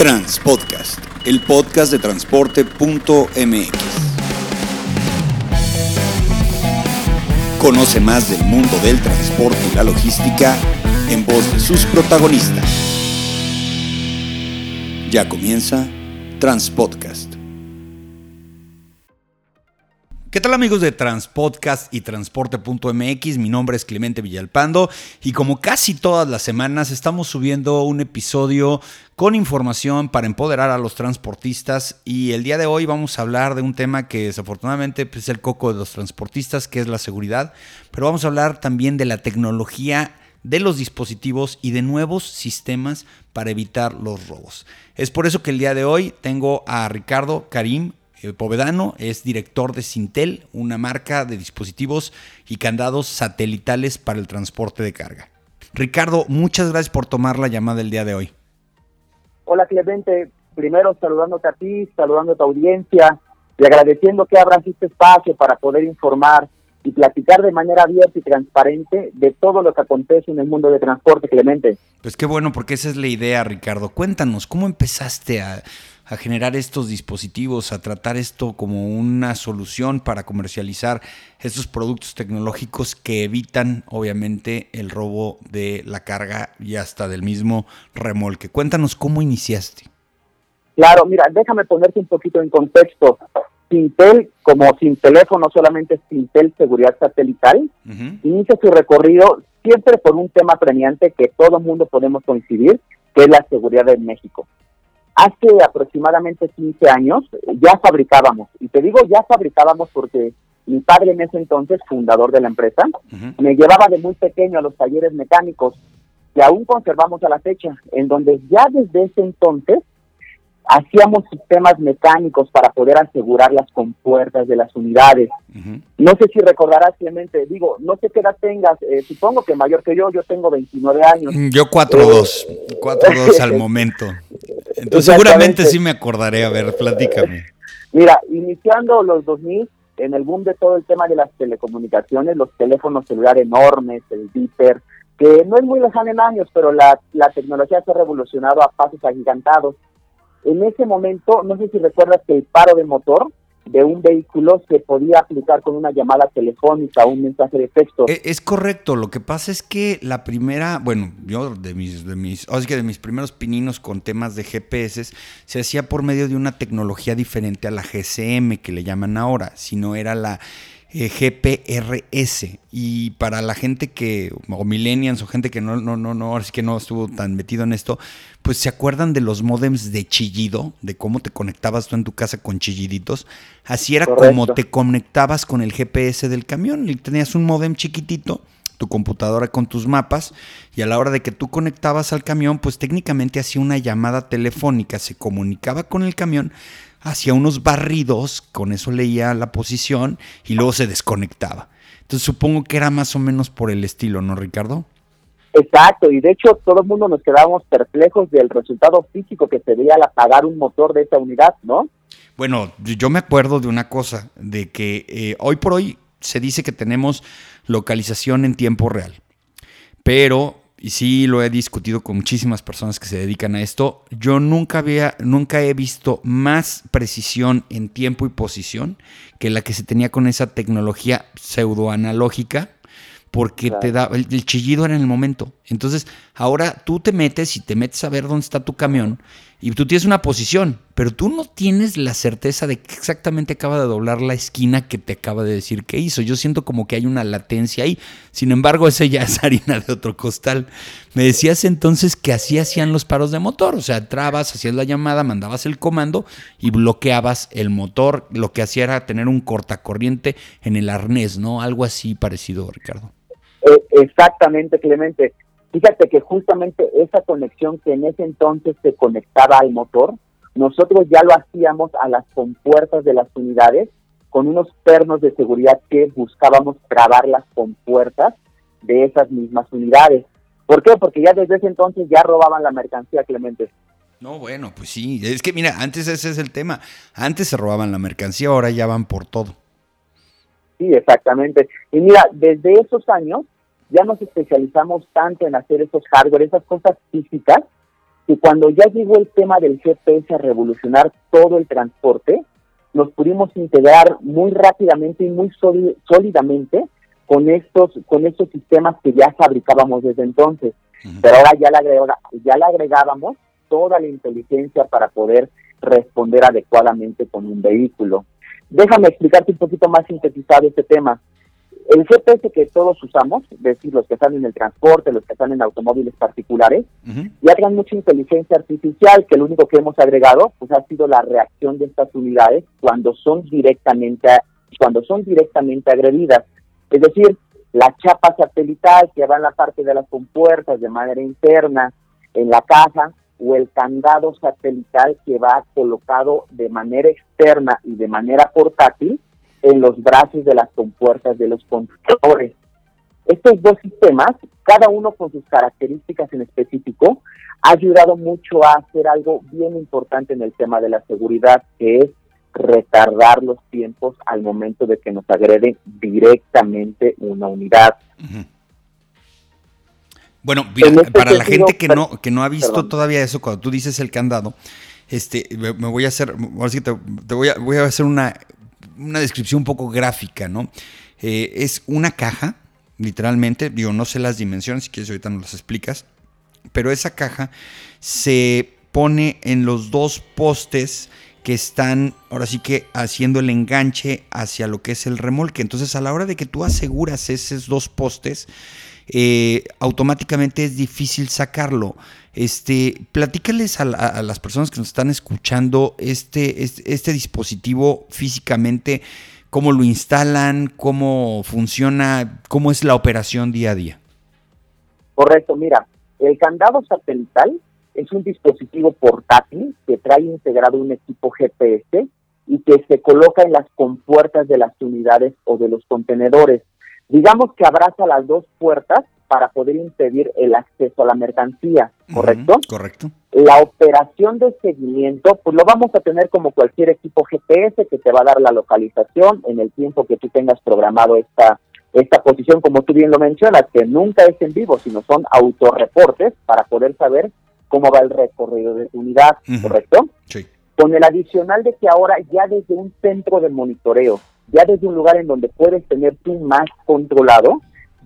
Transpodcast, el podcast de transporte.mx. Conoce más del mundo del transporte y la logística en voz de sus protagonistas. Ya comienza Transpodcast. ¿Qué tal amigos de Transpodcast y Transporte.mx? Mi nombre es Clemente Villalpando y como casi todas las semanas estamos subiendo un episodio con información para empoderar a los transportistas y el día de hoy vamos a hablar de un tema que desafortunadamente pues, es el coco de los transportistas, que es la seguridad, pero vamos a hablar también de la tecnología de los dispositivos y de nuevos sistemas para evitar los robos. Es por eso que el día de hoy tengo a Ricardo Karim Povedano es director de Sintel, una marca de dispositivos y candados satelitales para el transporte de carga. Ricardo, muchas gracias por tomar la llamada el día de hoy. Hola Clemente, primero saludándote a ti, saludando a tu audiencia y agradeciendo que abras este espacio para poder informar y platicar de manera abierta y transparente de todo lo que acontece en el mundo de transporte, Clemente. Pues qué bueno, porque esa es la idea, Ricardo. Cuéntanos, ¿cómo empezaste a, a generar estos dispositivos, a tratar esto como una solución para comercializar estos productos tecnológicos que evitan obviamente el robo de la carga y hasta del mismo remolque. Cuéntanos cómo iniciaste. Claro, mira, déjame ponerte un poquito en contexto. Sintel, como sin teléfono, solamente Sintel Seguridad Satelital, inicia su recorrido siempre por un tema premiante que todo el mundo podemos coincidir, que es la seguridad en México. Hace aproximadamente 15 años ya fabricábamos, y te digo ya fabricábamos porque mi padre en ese entonces, fundador de la empresa, me llevaba de muy pequeño a los talleres mecánicos que aún conservamos a la fecha, en donde ya desde ese entonces hacíamos sistemas mecánicos para poder asegurar las compuertas de las unidades. No sé si recordarás, Clemente, digo, no sé qué edad tengas, eh, supongo que mayor que yo, yo tengo 29 años. Mm, yo 4-2, 4-2 eh, al momento. Entonces seguramente sí me acordaré, a ver, platícame. Mira, iniciando los 2000, en el boom de todo el tema de las telecomunicaciones, los teléfonos celulares enormes, el Viper, que no es muy lejano en años, pero la, la tecnología se ha revolucionado a pasos agigantados. En ese momento, no sé si recuerdas que el paro de motor de un vehículo se podía aplicar con una llamada telefónica o un mensaje de texto. E, es, correcto, lo que pasa es que la primera, bueno, yo de mis, de mis, o que de mis primeros pininos con temas de GPS se hacía por medio de una tecnología diferente a la GCM que le llaman ahora, sino era la eh, GPRS. Y para la gente que, o millennials, o gente que no, no, no, no, ahora sí que no estuvo tan metido en esto, pues se acuerdan de los modems de chillido, de cómo te conectabas tú en tu casa con chilliditos. Así era como te conectabas con el GPS del camión. Y tenías un modem chiquitito tu computadora con tus mapas y a la hora de que tú conectabas al camión, pues técnicamente hacía una llamada telefónica, se comunicaba con el camión, hacía unos barridos, con eso leía la posición y luego se desconectaba. Entonces supongo que era más o menos por el estilo, ¿no, Ricardo? Exacto, y de hecho todo el mundo nos quedábamos perplejos del resultado físico que se veía al apagar un motor de esa unidad, ¿no? Bueno, yo me acuerdo de una cosa, de que eh, hoy por hoy se dice que tenemos localización en tiempo real, pero y sí lo he discutido con muchísimas personas que se dedican a esto, yo nunca había, nunca he visto más precisión en tiempo y posición que la que se tenía con esa tecnología pseudoanalógica porque te da el, chillido era en el momento. Entonces, ahora tú te metes y te metes a ver dónde está tu camión y tú tienes una posición, pero tú no tienes la certeza de que exactamente acaba de doblar la esquina que te acaba de decir que hizo. Yo siento como que hay una latencia ahí. Sin embargo, ese ya es harina de otro costal. Me decías entonces que así hacían los paros de motor, o sea, entrabas, hacías la llamada, mandabas el comando y bloqueabas el motor. Lo que hacía era tener un cortacorriente en el arnés, ¿no? Algo así parecido, Ricardo. Eh, exactamente, Clemente. Fíjate que justamente esa conexión que en ese entonces se conectaba al motor, nosotros ya lo hacíamos a las compuertas de las unidades con unos pernos de seguridad que buscábamos trabar las compuertas de esas mismas unidades. ¿Por qué? Porque ya desde ese entonces ya robaban la mercancía, Clemente. No, bueno, pues sí. Es que mira, antes ese es el tema. Antes se robaban la mercancía, ahora ya van por todo. Sí, exactamente. Y mira, desde esos años ya nos especializamos tanto en hacer esos hardware, esas cosas físicas, que cuando ya llegó el tema del GPS a revolucionar todo el transporte, nos pudimos integrar muy rápidamente y muy sólidamente con estos, con estos sistemas que ya fabricábamos desde entonces. Pero ahora ya le, ya le agregábamos toda la inteligencia para poder responder adecuadamente con un vehículo. Déjame explicarte un poquito más sintetizado este tema. El GPS que todos usamos, es decir, los que están en el transporte, los que están en automóviles particulares, ya traen mucha inteligencia artificial, que lo único que hemos agregado pues ha sido la reacción de estas unidades cuando son directamente cuando son directamente agredidas. Es decir, la chapa satelital que va en la parte de las compuertas de manera interna en la caja o el candado satelital que va colocado de manera externa y de manera portátil en los brazos de las compuertas de los conductores. Estos dos sistemas, cada uno con sus características en específico, ha ayudado mucho a hacer algo bien importante en el tema de la seguridad, que es retardar los tiempos al momento de que nos agrede directamente una unidad. Bueno, este para la gente que no, que no ha visto todavía eso, cuando tú dices el candado, este, me, voy a hacer, te, voy, a, voy a hacer una, una descripción un poco gráfica, ¿no? Eh, es una caja, literalmente, digo, no sé las dimensiones, si quieres ahorita nos las explicas, pero esa caja se pone en los dos postes que están ahora sí que haciendo el enganche hacia lo que es el remolque. Entonces a la hora de que tú aseguras esos dos postes, eh, automáticamente es difícil sacarlo. Este, platícales a, las personas que nos están escuchando este, este, este, dispositivo físicamente, cómo lo instalan, cómo funciona, cómo es la operación día a día. Correcto, mira, el candado satelital es un dispositivo portátil que trae integrado un equipo GPS y que se coloca en las compuertas de las unidades o de los contenedores. Digamos que abraza las dos puertas para poder impedir el acceso a la mercancía, ¿correcto? correcto. La operación de seguimiento, pues lo vamos a tener como cualquier equipo GPS que te va a dar la localización en el tiempo que tú tengas programado esta, esta posición, como tú bien lo mencionas, que nunca es en vivo, sino son autorreportes para poder saber cómo va el recorrido de tu unidad, ¿correcto? Sí. Con el adicional de que ahora ya desde un centro de monitoreo, ya desde un lugar en donde puedes tener tú más controlado,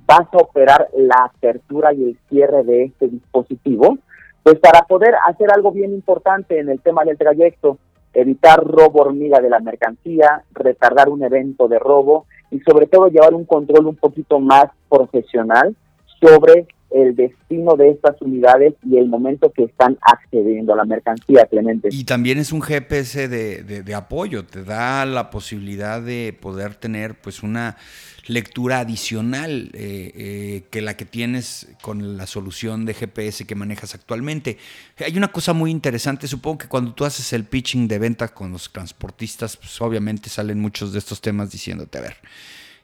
vas a operar la apertura y el cierre de este dispositivo, pues para poder hacer algo bien importante en el tema del trayecto, evitar robo hormiga de la mercancía, retardar un evento de robo y sobre todo llevar un control un poquito más profesional sobre el destino de estas unidades y el momento que están accediendo a la mercancía, Clemente. Y también es un GPS de, apoyo, te da la posibilidad de poder tener pues una lectura adicional eh, eh, que la que tienes con la solución de GPS que manejas actualmente. Hay una cosa muy interesante, supongo que cuando tú haces el pitching de venta con los transportistas, pues obviamente salen muchos de estos temas diciéndote, a ver,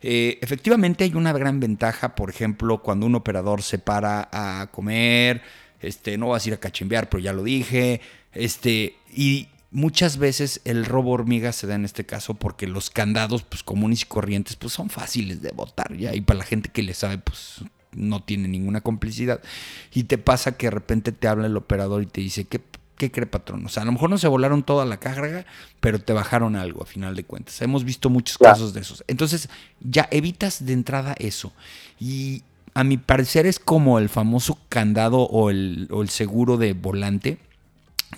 eh, efectivamente hay una gran ventaja, por ejemplo, cuando un operador se para a comer, este, no vas a ir a cachimbear, pero ya lo dije, este, y muchas veces el robo hormiga se da en este caso porque los candados, pues comunes y corrientes, pues son fáciles de botar, ya, y para la gente que le sabe, pues no tiene ninguna complicidad. Y te pasa que de repente te habla el operador y te dice, ¿qué ¿qué cree patrón? O sea, a lo mejor no se volaron toda la carga, pero te bajaron algo a final de cuentas. Hemos visto muchos casos de esos. Entonces, ya evitas de entrada eso. Y a mi parecer es como el famoso candado o el, o el seguro de volante.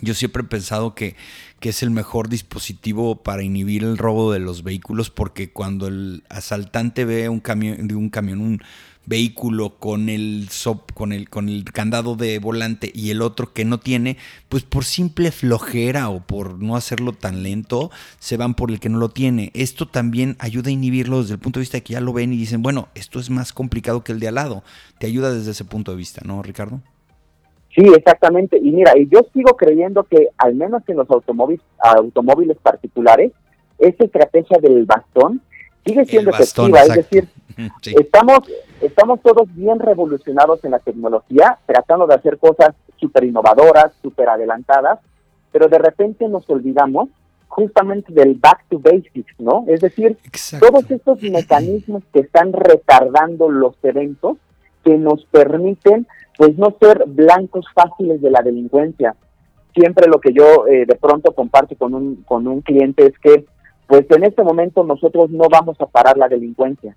Yo siempre he pensado que, que, es el mejor dispositivo para inhibir el robo de los vehículos porque cuando el asaltante ve un camión, un camión, un, vehículo con el sop, con el con el candado de volante y el otro que no tiene, pues por simple flojera o por no hacerlo tan lento, se van por el que no lo tiene. Esto también ayuda a inhibirlo desde el punto de vista de que ya lo ven y dicen, bueno, esto es más complicado que el de al lado. Te ayuda desde ese punto de vista, ¿no, Ricardo? Sí, exactamente. Y mira, y yo sigo creyendo que al menos en los automóviles, automóviles particulares, esa estrategia del bastón sigue siendo efectiva. Es decir, estamos estamos todos bien revolucionados en la tecnología, tratando de hacer cosas súper innovadoras, súper adelantadas, pero de repente nos olvidamos justamente del back to basics, ¿no? Es decir, todos estos mecanismos que están retardando los eventos que nos permiten pues no ser blancos fáciles de la delincuencia. Siempre lo que yo eh, de pronto comparto con un, con un cliente es que pues en este momento nosotros no vamos a parar la delincuencia,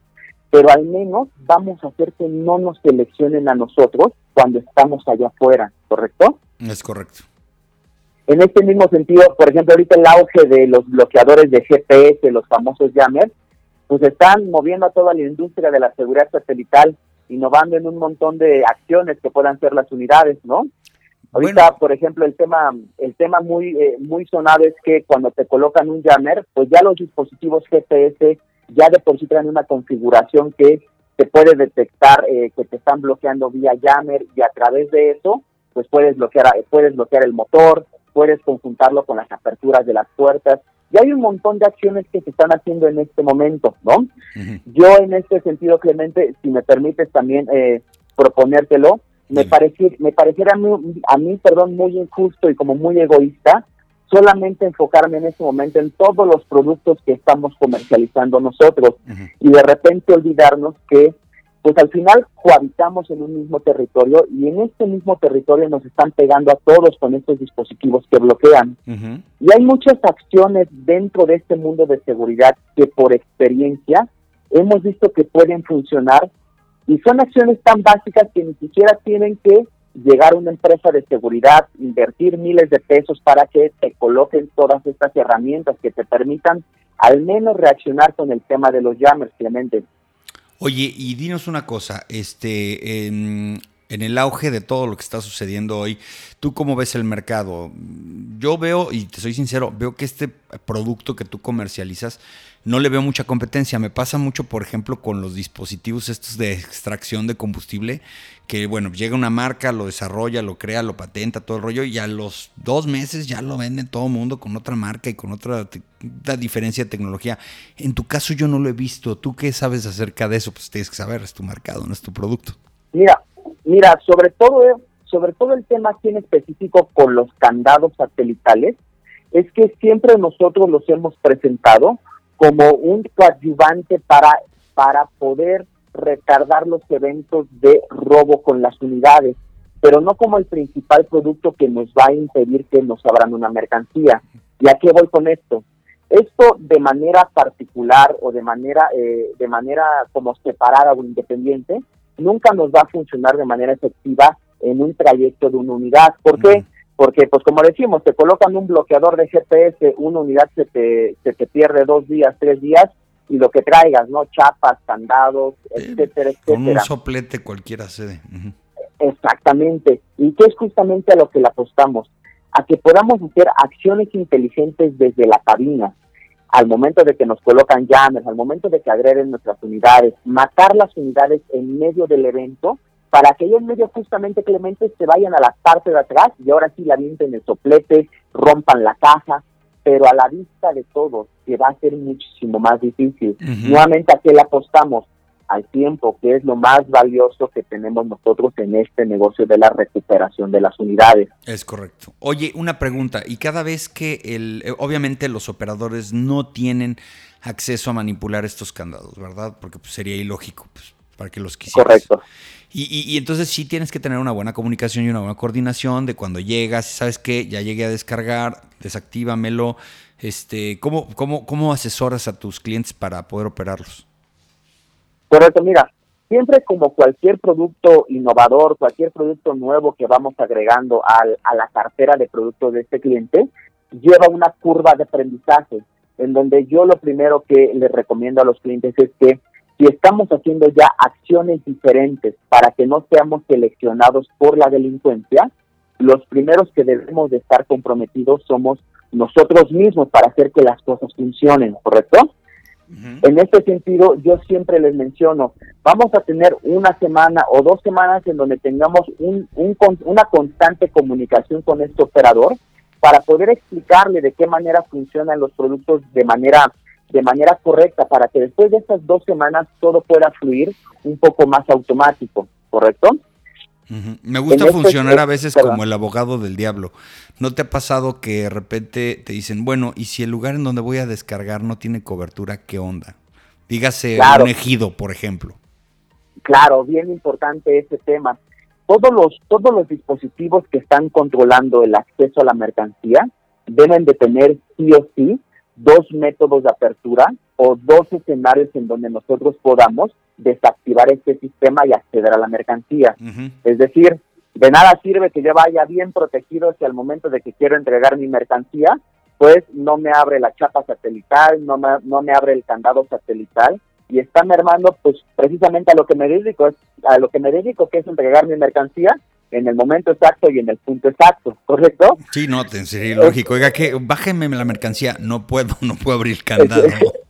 pero al menos vamos a hacer que no nos seleccionen a nosotros cuando estamos allá afuera, ¿correcto? Es correcto. En este mismo sentido, por ejemplo, ahorita el auge de los bloqueadores de GPS, los famosos jammers, pues están moviendo a toda la industria de la seguridad satelital, innovando en un montón de acciones que puedan ser las unidades, ¿no? Ahorita, por ejemplo, el tema el tema muy eh, muy sonado es que cuando te colocan un jammer, pues ya los dispositivos GPS ya de por sí traen una configuración que te puede detectar eh, que te están bloqueando vía jammer y a través de eso, pues puedes bloquear puedes bloquear el motor, puedes conjuntarlo con las aperturas de las puertas. Y hay un montón de acciones que se están haciendo en este momento, ¿no? Yo en este sentido, Clemente, si me permites también eh, proponértelo, me, pareciera, me pareciera a mí, a mí, perdón, muy injusto y como muy egoísta solamente enfocarme en este momento en todos los productos que estamos comercializando nosotros y de repente olvidarnos que pues al final cohabitamos en un mismo territorio y en este mismo territorio nos están pegando a todos con estos dispositivos que bloquean. Y hay muchas acciones dentro de este mundo de seguridad que por experiencia hemos visto que pueden funcionar y son acciones tan básicas que ni siquiera tienen que llegar a una empresa de seguridad, invertir miles de pesos para que te coloquen todas estas herramientas que te permitan al menos reaccionar con el tema de los jammers, Clemente. Oye, y dinos una cosa, este, en, el auge de todo lo que está sucediendo hoy, ¿tú cómo ves el mercado? Yo veo, y te soy sincero, veo que este producto que tú comercializas no le veo mucha competencia. Me pasa mucho, por ejemplo, con los dispositivos estos de extracción de combustible, que bueno, llega una marca, lo desarrolla, lo crea, lo patenta, todo el rollo, y a los dos meses ya lo vende todo el mundo con otra marca y con otra diferencia de tecnología. En tu caso yo no lo he visto. ¿Tú qué sabes acerca de eso? Pues tienes que saber, es tu mercado, no es tu producto. Mira, mira, sobre todo, sobre todo el tema aquí en específico con los candados satelitales, es que siempre nosotros los hemos presentado como un coadyuvante para, para poder retardar los eventos de robo con las unidades, pero no como el principal producto que nos va a impedir que nos abran una mercancía. ¿Y a qué voy con esto? Esto de manera particular o de manera, eh, de manera como separada o independiente, nunca nos va a funcionar de manera efectiva en un trayecto de una unidad. ¿Por qué? porque pues como decimos, te colocan un bloqueador de GPS, una unidad se te, se te pierde dos días, tres días, y lo que traigas, ¿no? Chapas, candados, etcétera, etcétera. Con un soplete cualquiera se Exactamente. Y que es justamente a lo que le apostamos, a que podamos hacer acciones inteligentes desde la cabina, al momento de que nos colocan llaves, al momento de que agreden nuestras unidades, matar las unidades en medio del evento para que ellos medio justamente Clemente se vayan a la parte de atrás y ahora sí la vienten el soplete, rompan la caja, pero a la vista de todos, que va a ser muchísimo más difícil. Nuevamente, ¿a qué le apostamos? Al tiempo, que es lo más valioso que tenemos nosotros en este negocio de la recuperación de las unidades. Es correcto. Oye, una pregunta, y cada vez que el, eh, obviamente los operadores no tienen acceso a manipular estos candados, ¿verdad? Porque pues, sería ilógico pues, para que los quisieras. Correcto. Y, entonces sí tienes que tener una buena comunicación y una buena coordinación de cuando llegas, sabes que ya llegué a descargar, desactívamelo. Este, ¿cómo, cómo, ¿Cómo asesoras a tus clientes para poder operarlos? Correcto, mira, siempre como cualquier producto innovador, cualquier producto nuevo que vamos agregando a la cartera de productos de este cliente, lleva una curva de aprendizaje, en donde yo lo primero que les recomiendo a los clientes es que si estamos haciendo ya acciones diferentes para que no seamos seleccionados por la delincuencia, los primeros que debemos de estar comprometidos somos nosotros mismos para hacer que las cosas funcionen, ¿correcto? En este sentido, yo siempre les menciono, vamos a tener una semana o dos semanas en donde tengamos un, una constante comunicación con este operador para poder explicarle de qué manera funcionan los productos de manera de manera correcta para que después de estas dos semanas todo pueda fluir un poco más automático, ¿correcto? Me gusta este funcionar a veces como el abogado del diablo. ¿No te ha pasado que de repente te dicen, bueno, y si el lugar en donde voy a descargar no tiene cobertura, qué onda? Dígase un ejido, por ejemplo. Claro, bien importante ese tema. Todos los, todos los dispositivos que están controlando el acceso a la mercancía deben de tener sí o sí dos métodos de apertura o dos escenarios en donde nosotros podamos desactivar este sistema y acceder a la mercancía. Es decir, de nada sirve que yo vaya bien protegido si al momento de que quiero entregar mi mercancía, pues no me abre la chapa satelital, no me, no me abre el candado satelital y está mermando pues precisamente a lo que me dedico, a lo que me dedico que es entregar mi mercancía en el momento exacto y en el punto exacto, ¿correcto? Sí, no, sería lógico. Oiga, que bájeme la mercancía, no puedo, no puedo abrir el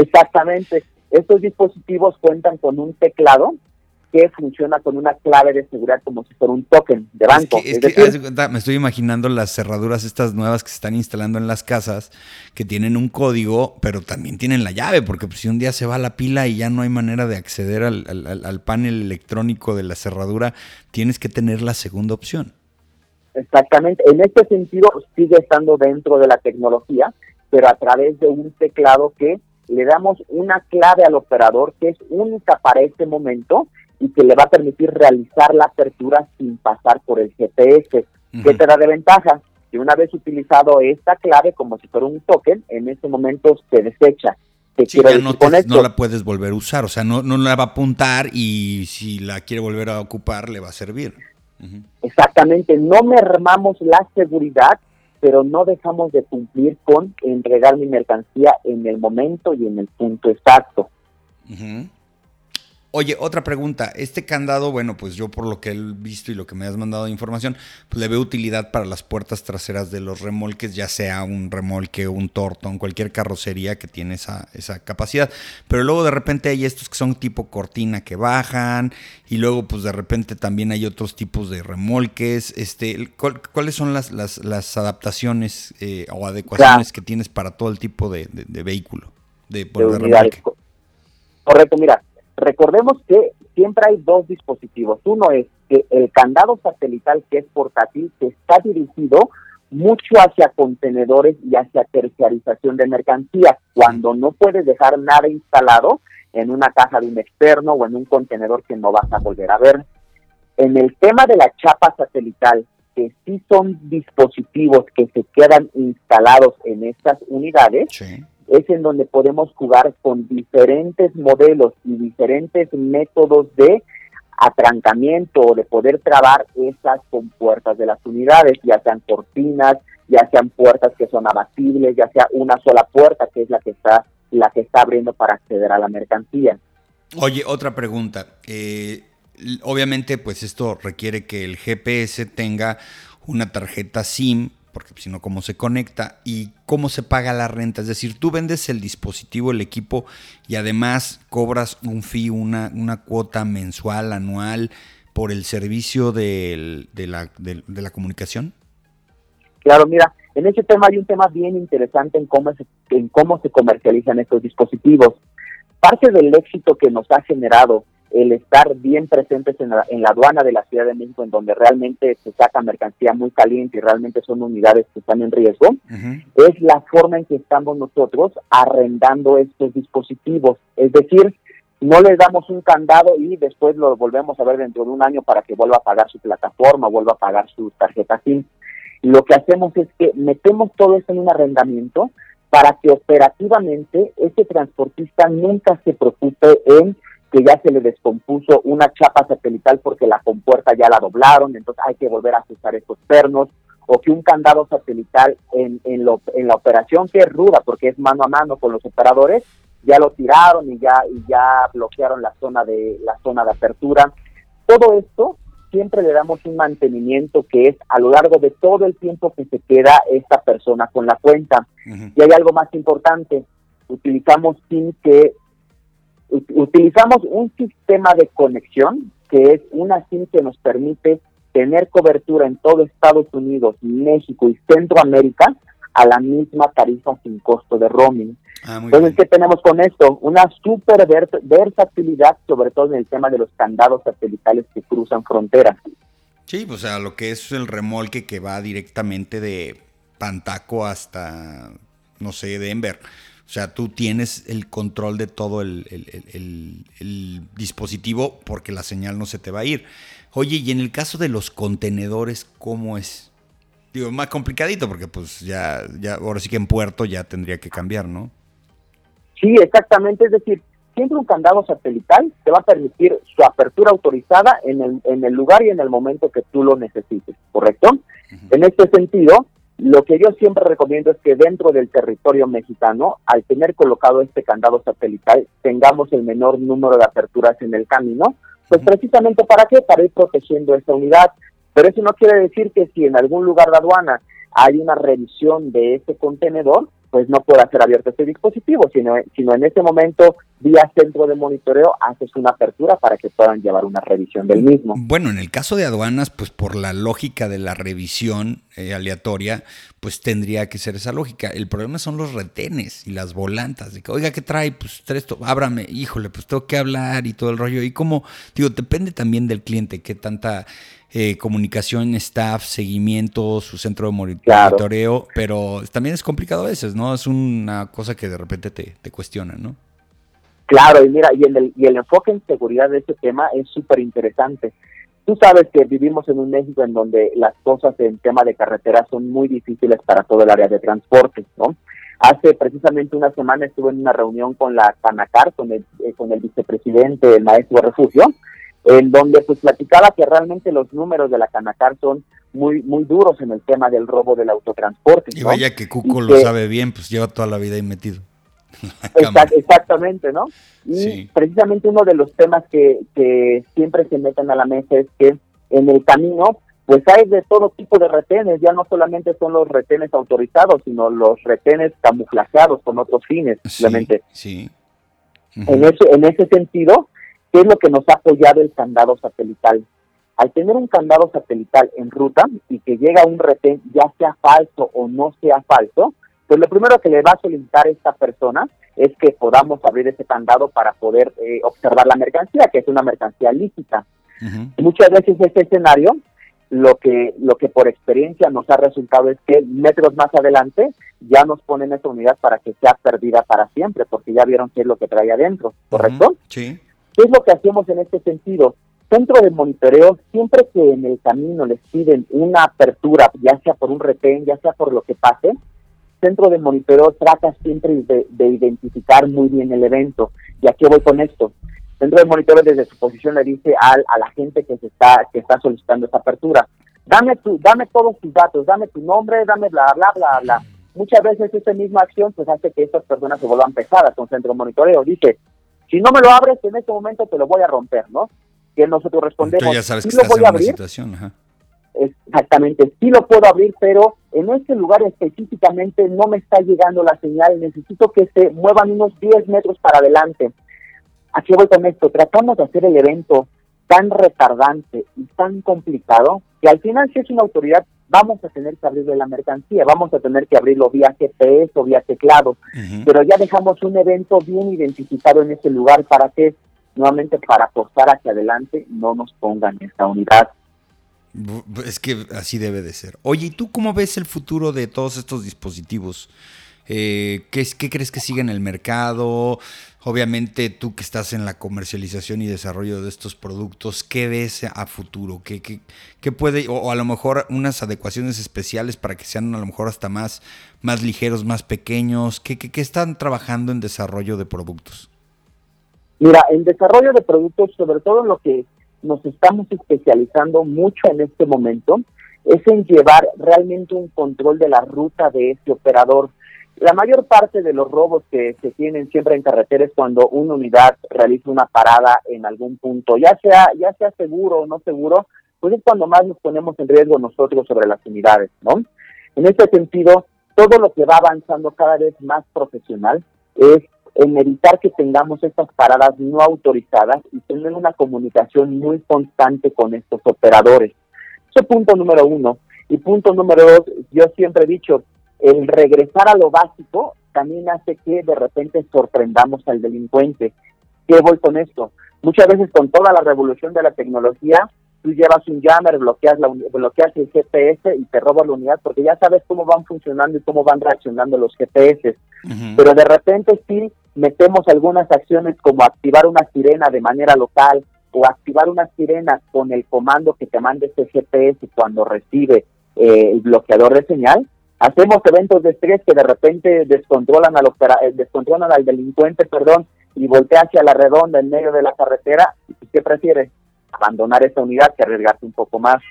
Exactamente. Estos dispositivos cuentan con un teclado que funciona con una clave de seguridad como si fuera un token de banco. me estoy imaginando las cerraduras estas nuevas que se están instalando en las casas, que tienen un código, pero también tienen la llave, porque pues, si un día se va la pila y ya no hay manera de acceder al, panel electrónico de la cerradura, tienes que tener la segunda opción. Exactamente, en este sentido sigue estando dentro de la tecnología, pero a través de un teclado que le damos una clave al operador que es única para este momento y que le va a permitir realizar la apertura sin pasar por el GPS. ¿Qué te da de ventaja? Que una vez utilizado esta clave como si fuera un token, en ese momento se desecha. Sí, ya no, no, la puedes volver a usar, o sea, no, no la va a apuntar y si la quiere volver a ocupar le va a servir. Exactamente, no mermamos la seguridad, pero no dejamos de cumplir con entregar mi mercancía en el momento y en el punto exacto. Oye, otra pregunta. Este candado, bueno, pues yo por lo que he visto y lo que me has mandado de información, pues le veo utilidad para las puertas traseras de los remolques, ya sea un remolque, un tortón, cualquier carrocería que tiene esa, esa capacidad. Pero luego de repente hay estos que son tipo cortina que bajan y luego pues de repente también hay otros tipos de remolques. Este, ¿Cuáles son las, las, adaptaciones eh, o adecuaciones que tienes para todo el tipo de, vehículo? De, de remolque? Correcto, mira Recordemos que siempre hay dos dispositivos. Uno es que el candado satelital que es portátil que está dirigido mucho hacia contenedores y hacia terciarización de mercancías, cuando no puedes dejar nada instalado en una caja de un externo o en un contenedor que no vas a volver a ver. En el tema de la chapa satelital, que sí son dispositivos que se quedan instalados en estas unidades, es en donde podemos jugar con diferentes modelos y diferentes métodos de atrancamiento o de poder trabar esas compuertas de las unidades, ya sean cortinas, ya sean puertas que son abatibles, ya sea una sola puerta que es la que está la que está abriendo para acceder a la mercancía. Oye, otra pregunta. Eh, obviamente, pues esto requiere que el GPS tenga una tarjeta SIM porque si no, ¿cómo se conecta? Y cómo se paga la renta. Es decir, tú vendes el dispositivo, el equipo, y además cobras un fee, una, una cuota mensual, anual, por el servicio de, la, de, la comunicación. Claro, mira, en ese tema hay un tema bien interesante en cómo se, en cómo se comercializan estos dispositivos. Parte del éxito que nos ha generado el estar bien presentes en la, aduana de la Ciudad de México, en donde realmente se saca mercancía muy caliente y realmente son unidades que están en riesgo, es la forma en que estamos nosotros arrendando estos dispositivos. Es decir, no les damos un candado y después lo volvemos a ver dentro de un año para que vuelva a pagar su plataforma, vuelva a pagar su tarjeta SIM. Lo que hacemos es que metemos todo eso en un arrendamiento para que operativamente ese transportista nunca se preocupe en que ya se le descompuso una chapa satelital porque la compuerta ya la doblaron, entonces hay que volver a ajustar estos pernos, o que un candado satelital en, en, lo, en la operación que es ruda porque es mano a mano con los operadores, ya lo tiraron y ya, y ya bloquearon la zona de, la zona de apertura. Todo esto siempre le damos un mantenimiento que es a lo largo de todo el tiempo que se queda esta persona con la cuenta. Y hay algo más importante, utilizamos SIM que utilizamos un sistema de conexión que es una SIM que nos permite tener cobertura en todo Estados Unidos, México y Centroamérica a la misma tarifa sin costo de roaming. Ah, Entonces, ¿qué tenemos con esto? Una super versatilidad, sobre todo en el tema de los candados satelitales que cruzan fronteras. Sí, pues, o sea, lo que es el remolque que va directamente de Pantaco hasta, no sé, Denver O sea, tú tienes el control de todo el, dispositivo porque la señal no se te va a ir. Oye, y en el caso de los contenedores, ¿cómo es? Digo, más complicadito porque pues ya, ya ahora sí que en puerto ya tendría que cambiar, ¿no? Sí, exactamente. Es decir, siempre un candado satelital te va a permitir su apertura autorizada en el, en el lugar y en el momento que tú lo necesites, ¿correcto? En este sentido, lo que yo siempre recomiendo es que dentro del territorio mexicano, al tener colocado este candado satelital, tengamos el menor número de aperturas en el camino, pues precisamente para qué? Para ir protegiendo esta unidad. Pero eso no quiere decir que si en algún lugar de aduana hay una revisión de ese contenedor, pues no pueda ser abierto este dispositivo, sino, sino en ese momento, vía centro de monitoreo, haces una apertura para que puedan llevar una revisión del mismo. Bueno, en el caso de aduanas, pues por la lógica de la revisión eh, aleatoria, pues tendría que ser esa lógica. El problema son los retenes y las volantas. De que, oiga, ¿qué trae? Pues tres, ábrame, híjole, pues tengo que hablar y todo el rollo. Y como, digo, depende también del cliente, qué tanta eh, comunicación, staff, seguimiento, su centro de monitoreo, pero también es complicado a veces, ¿no? Es una cosa que de repente te, te cuestiona, ¿no? Claro, y mira, y el, y el enfoque en seguridad de este tema es súper interesante. Tú sabes que vivimos en un México en donde las cosas en tema de carretera son muy difíciles para todo el área de transporte, ¿no? Hace precisamente una semana estuve en una reunión con la Canacar, con el, eh, con el vicepresidente, el maestro Refugio, en donde pues platicaba que realmente los números de la Canacar son muy muy duros en el tema del robo del autotransporte. Y vaya que Cuco lo sabe bien, pues lleva toda la vida ahí metido. Exactamente, ¿no? Y precisamente uno de los temas que, que siempre se meten a la mesa es que en el camino pues hay de todo tipo de retenes, ya no solamente son los retenes autorizados, sino los retenes camuflajeados con otros fines, simplemente. Sí. En ese en ese sentido, ¿Qué es lo que nos ha apoyado el candado satelital? Al tener un candado satelital en ruta y que llega un retén, ya sea falso o no sea falso, pues lo primero que le va a solicitar esta persona es que podamos abrir ese candado para poder eh, observar la mercancía, que es una mercancía lícita. Muchas veces ese escenario, lo que, lo que por experiencia nos ha resultado es que metros más adelante ya nos ponen esa unidad para que sea perdida para siempre, porque ya vieron qué es lo que trae adentro, ¿correcto? Sí. ¿Qué es lo que hacemos en este sentido? Centro de monitoreo, siempre que en el camino les piden una apertura, ya sea por un retén, ya sea por lo que pase, centro de monitoreo trata siempre de, identificar muy bien el evento. ¿Y aquí voy con esto? Centro de monitoreo desde su posición le dice al, a la gente que se está que está solicitando esa apertura, dame tu, dame todos tus datos, dame tu nombre, dame bla bla bla bla. Muchas veces esa misma acción pues hace que estas personas se vuelvan pesadas con centro de monitoreo. Dice, si no me lo abres, en este momento te lo voy a romper, ¿no? Que nosotros respondemos, ya sabes que lo voy a abrir. Situación, Exactamente, sí lo puedo abrir, pero en este lugar específicamente no me está llegando la señal, necesito que se muevan unos 10 metros para adelante. Aquí voy con esto, tratamos de hacer el evento tan retardante y tan complicado que al final si es una autoridad vamos a tener que abrirle la mercancía, vamos a tener que abrirlo vía GPS o vía teclado, pero ya dejamos un evento bien identificado en ese lugar para que, nuevamente, para apostar hacia adelante, no nos pongan esta unidad. Es que así debe de ser. Oye, ¿y tú cómo ves el futuro de todos estos dispositivos? Eh, ¿qué, ¿Qué crees que sigue en el mercado? Obviamente tú que estás en la comercialización y desarrollo de estos productos, ¿qué ves a futuro? ¿Qué, qué, puede, o, a lo mejor unas adecuaciones especiales para que sean a lo mejor hasta más, más ligeros, más pequeños? ¿Qué, qué, están trabajando en desarrollo de productos? Mira, en desarrollo de productos, sobre todo lo que nos estamos especializando mucho en este momento, es en llevar realmente un control de la ruta de este operador la mayor parte de los robos que se tienen siempre en carretera es cuando una unidad realiza una parada en algún punto, ya sea ya sea seguro o no seguro, pues es cuando más nos ponemos en riesgo nosotros sobre las unidades, ¿no? En este sentido, todo lo que va avanzando cada vez más profesional es en evitar que tengamos estas paradas no autorizadas y tener una comunicación muy constante con estos operadores. Ese es punto número uno. Y punto número dos, yo siempre he dicho, el regresar a lo básico también hace que de repente sorprendamos al delincuente. ¿Qué voy con esto? Muchas veces con toda la revolución de la tecnología, tú llevas un jammer, bloqueas, la, bloqueas el GPS y te robas la unidad porque ya sabes cómo van funcionando y cómo van reaccionando los GPS. Pero de repente sí metemos algunas acciones como activar una sirena de manera local o activar una sirena con el comando que te mande ese GPS cuando recibe eh, el bloqueador de señal. Hacemos eventos de estrés que de repente descontrolan al, eh, descontrolan al delincuente, perdón, y voltea hacia la redonda en medio de la carretera. ¿Qué prefiere? Abandonar esa unidad que arriesgarse un poco más.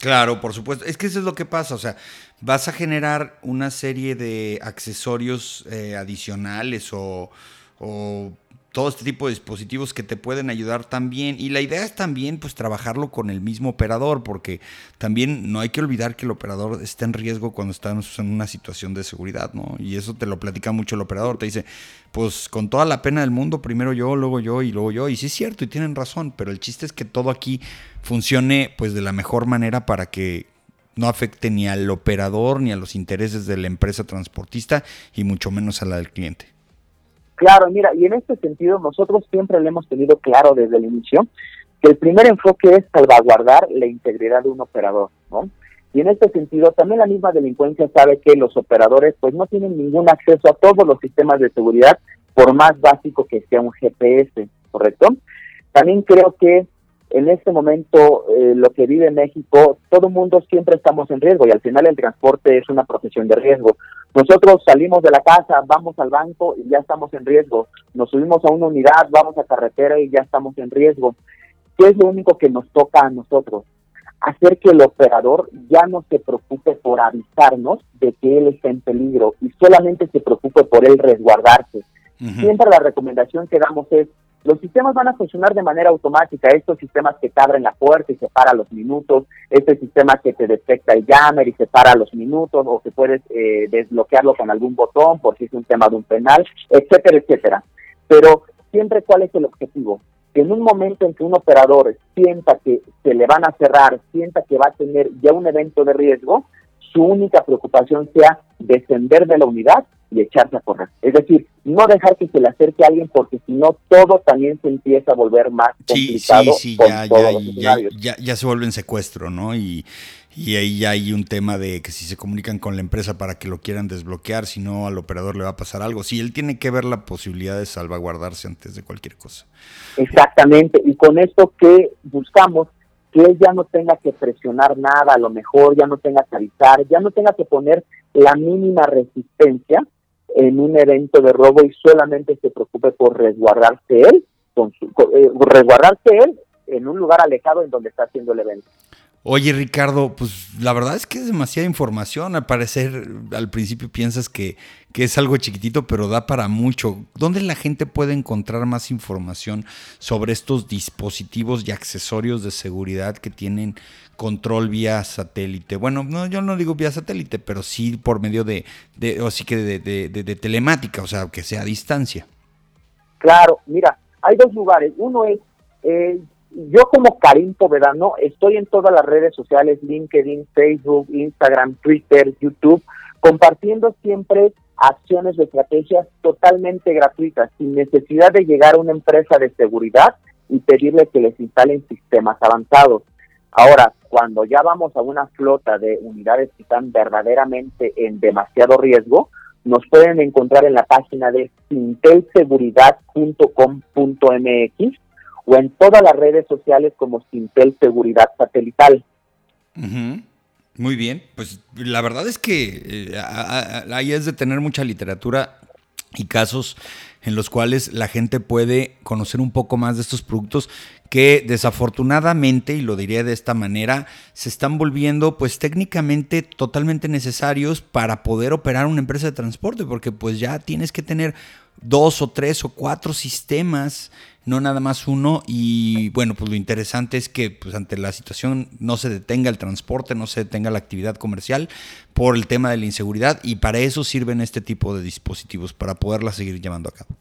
Claro, por supuesto. Es que eso es lo que pasa. O sea, vas a generar una serie de accesorios eh, adicionales o, o todo este tipo de dispositivos que te pueden ayudar también. Y la idea es también pues trabajarlo con el mismo operador, porque también no hay que olvidar que el operador está en riesgo cuando estamos en una situación de seguridad, ¿no? Y eso te lo platica mucho el operador, te dice, pues con toda la pena del mundo, primero yo, luego yo y luego yo. Y sí es cierto, y tienen razón, pero el chiste es que todo aquí funcione pues de la mejor manera para que no afecte ni al operador ni a los intereses de la empresa transportista y mucho menos a la del cliente. Claro, mira, y en este sentido nosotros siempre le hemos tenido claro desde el inicio que el primer enfoque es salvaguardar la integridad de un operador, ¿no? Y en este sentido también la misma delincuencia sabe que los operadores pues no tienen ningún acceso a todos los sistemas de seguridad por más básico que sea un GPS, ¿correcto? También creo que en este momento eh, lo que vive México, todo el mundo siempre estamos en riesgo y al final el transporte es una profesión de riesgo. Nosotros salimos de la casa, vamos al banco y ya estamos en riesgo. Nos subimos a una unidad, vamos a carretera y ya estamos en riesgo. ¿Qué es lo único que nos toca a nosotros? Hacer que el operador ya no se preocupe por avisarnos de que él está en peligro y solamente se preocupe por él resguardarse. Siempre la recomendación que damos es los sistemas van a funcionar de manera automática, estos sistemas que te abren la puerta y separa los minutos, este sistema que te detecta el jammer y separa los minutos, o que puedes eh, desbloquearlo con algún botón por si es un tema de un penal, etcétera, etcétera. Pero siempre cuál es el objetivo, que en un momento en que un operador sienta que se le van a cerrar, sienta que va a tener ya un evento de riesgo, su única preocupación sea descender de la unidad y echarse a correr. Es decir, no dejar que se le acerque a alguien porque si no todo también se empieza a volver más complicado. Sí, sí, ya, ya, ya, ya, se vuelve en secuestro, ¿no? Y, y ahí ya hay un tema de que si se comunican con la empresa para que lo quieran desbloquear, si no al operador le va a pasar algo. Sí, él tiene que ver la posibilidad de salvaguardarse antes de cualquier cosa. Exactamente, y con esto que buscamos que él ya no tenga que presionar nada, a lo mejor ya no tenga que avisar, ya no tenga que poner la mínima resistencia en un evento de robo y solamente se preocupe por resguardarse él, con su, eh, resguardarse él en un lugar alejado en donde está haciendo el evento. Oye, Ricardo, pues la verdad es que es demasiada información. Al parecer, al principio piensas que, que, es algo chiquitito, pero da para mucho. ¿Dónde la gente puede encontrar más información sobre estos dispositivos y accesorios de seguridad que tienen control vía satélite? Bueno, no, yo no digo vía satélite, pero sí por medio de, de o sí que de, de telemática, o sea, que sea a distancia. Claro, mira, hay dos lugares. Uno es eh, yo como Karim Povedano estoy en todas las redes sociales, LinkedIn, Facebook, Instagram, Twitter, YouTube, compartiendo siempre acciones de estrategias totalmente gratuitas, sin necesidad de llegar a una empresa de seguridad y pedirle que les instalen sistemas avanzados. Ahora, cuando ya vamos a una flota de unidades que están verdaderamente en demasiado riesgo, nos pueden encontrar en la página de sintelseguridad.com.mx o en todas las redes sociales como Sintel Seguridad Satelital. Muy bien, pues la verdad es que eh, ahí es de tener mucha literatura y casos en los cuales la gente puede conocer un poco más de estos productos que desafortunadamente, y lo diría de esta manera, se están volviendo pues técnicamente totalmente necesarios para poder operar una empresa de transporte, porque pues ya tienes que tener dos o tres o cuatro sistemas, no nada más uno. Y bueno, pues lo interesante es que pues, ante la situación no se detenga el transporte, no se detenga la actividad comercial por el tema de la inseguridad y para eso sirven este tipo de dispositivos, para poderla seguir llevando a cabo.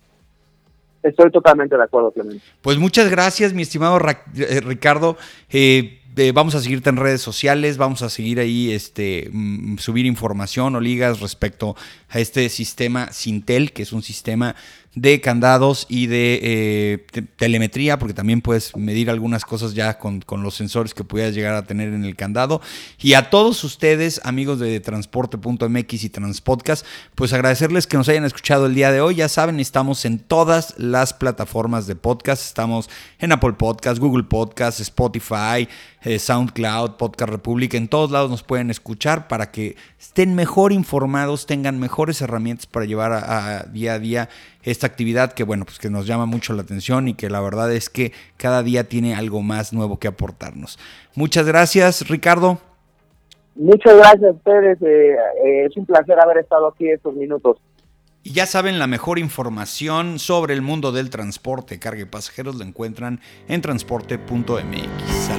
Estoy totalmente de acuerdo, Clemente. Pues muchas gracias, mi estimado eh, Ricardo. Eh, vamos a seguirte en redes sociales, vamos a seguir ahí, este, mm, subir información o ligas respecto a este sistema Sintel, que es un sistema de candados y de eh, telemetría, porque también puedes medir algunas cosas ya con, los sensores que pudieras llegar a tener en el candado. Y a todos ustedes, amigos de transporte.mx y Transpodcast, pues agradecerles que nos hayan escuchado el día de hoy. Ya saben, estamos en todas las plataformas de podcast. Estamos en Apple Podcast, Google Podcast, Spotify, eh, SoundCloud, Podcast Republic. En todos lados nos pueden escuchar para que estén mejor informados, tengan mejores herramientas para llevar a, día a día esta actividad que, bueno, pues que nos llama mucho la atención y que la verdad es que cada día tiene algo más nuevo que aportarnos. Muchas gracias, Ricardo. Muchas gracias a ustedes. Eh, eh, es un placer haber estado aquí estos minutos. Y ya saben, la mejor información sobre el mundo del transporte, carga y pasajeros la encuentran en transporte.mx.